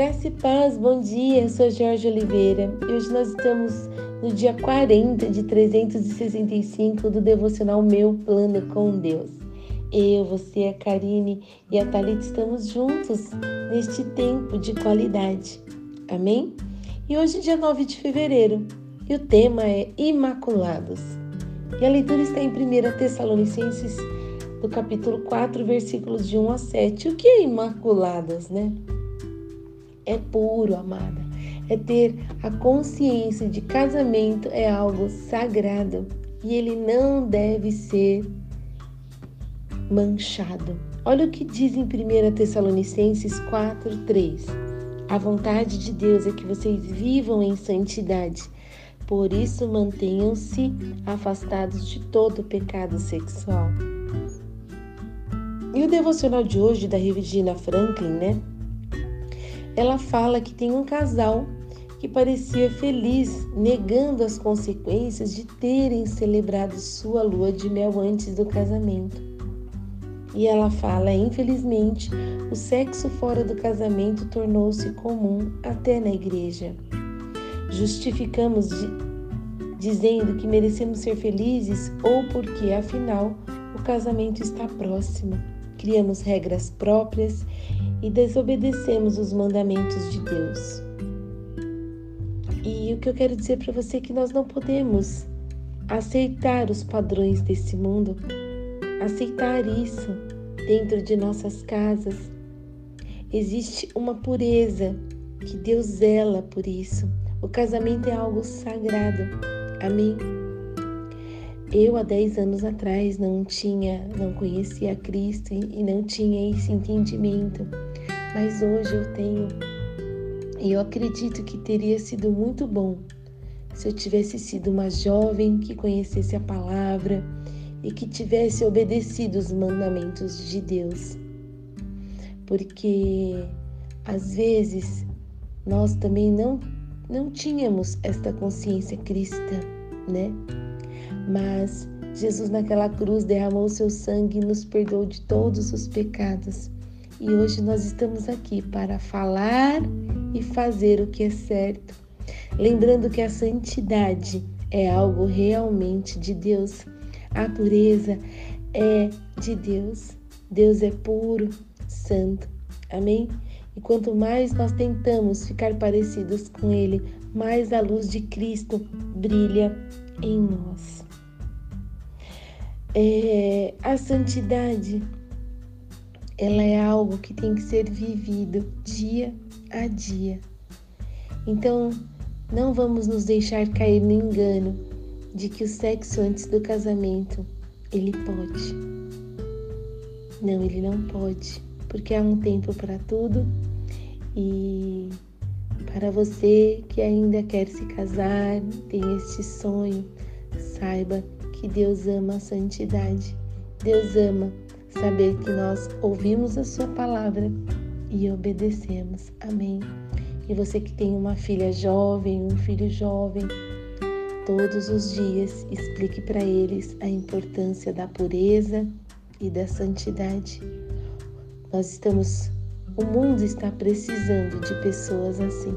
Graça e paz, bom dia. Eu sou Jorge Oliveira e hoje nós estamos no dia 40 de 365 do devocional Meu Plano com Deus. Eu, você, a Karine e a Thalita estamos juntos neste tempo de qualidade. Amém? E hoje, dia 9 de fevereiro, e o tema é Imaculados. E a leitura está em 1 Tessalonicenses, do capítulo 4, versículos de 1 a 7. O que é Imaculadas, né? É puro, amada. É ter a consciência de casamento é algo sagrado e ele não deve ser manchado. Olha o que diz em 1 Tessalonicenses 4, 3. A vontade de Deus é que vocês vivam em santidade por isso, mantenham-se afastados de todo pecado sexual. E o devocional de hoje da Regina Franklin, né? Ela fala que tem um casal que parecia feliz, negando as consequências de terem celebrado sua lua de mel antes do casamento. E ela fala, infelizmente, o sexo fora do casamento tornou-se comum até na igreja justificamos dizendo que merecemos ser felizes ou porque, afinal, o casamento está próximo. Criamos regras próprias e desobedecemos os mandamentos de Deus. E o que eu quero dizer para você é que nós não podemos aceitar os padrões desse mundo, aceitar isso dentro de nossas casas. Existe uma pureza que Deus zela por isso. O casamento é algo sagrado. Amém? Eu, há 10 anos atrás, não tinha, não conhecia Cristo e não tinha esse entendimento, mas hoje eu tenho. E eu acredito que teria sido muito bom se eu tivesse sido uma jovem que conhecesse a palavra e que tivesse obedecido os mandamentos de Deus. Porque às vezes nós também não não tínhamos esta consciência cristã, né? Mas Jesus naquela cruz derramou seu sangue e nos perdoou de todos os pecados. E hoje nós estamos aqui para falar e fazer o que é certo. Lembrando que a santidade é algo realmente de Deus. A pureza é de Deus. Deus é puro, santo. Amém? E quanto mais nós tentamos ficar parecidos com Ele, mais a luz de Cristo brilha em nós. É, a santidade, ela é algo que tem que ser vivido dia a dia. Então, não vamos nos deixar cair no engano de que o sexo antes do casamento ele pode. Não, ele não pode porque há um tempo para tudo e para você que ainda quer se casar, tem este sonho, saiba que Deus ama a santidade. Deus ama saber que nós ouvimos a sua palavra e obedecemos. Amém. E você que tem uma filha jovem, um filho jovem, todos os dias explique para eles a importância da pureza e da santidade. Nós estamos, o mundo está precisando de pessoas assim.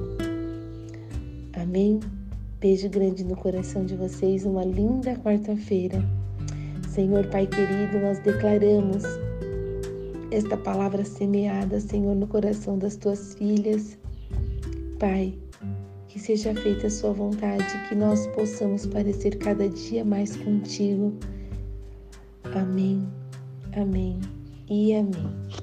Amém? Beijo grande no coração de vocês, uma linda quarta-feira. Senhor Pai querido, nós declaramos esta palavra semeada, Senhor, no coração das tuas filhas. Pai, que seja feita a sua vontade, que nós possamos parecer cada dia mais contigo. Amém, amém e amém.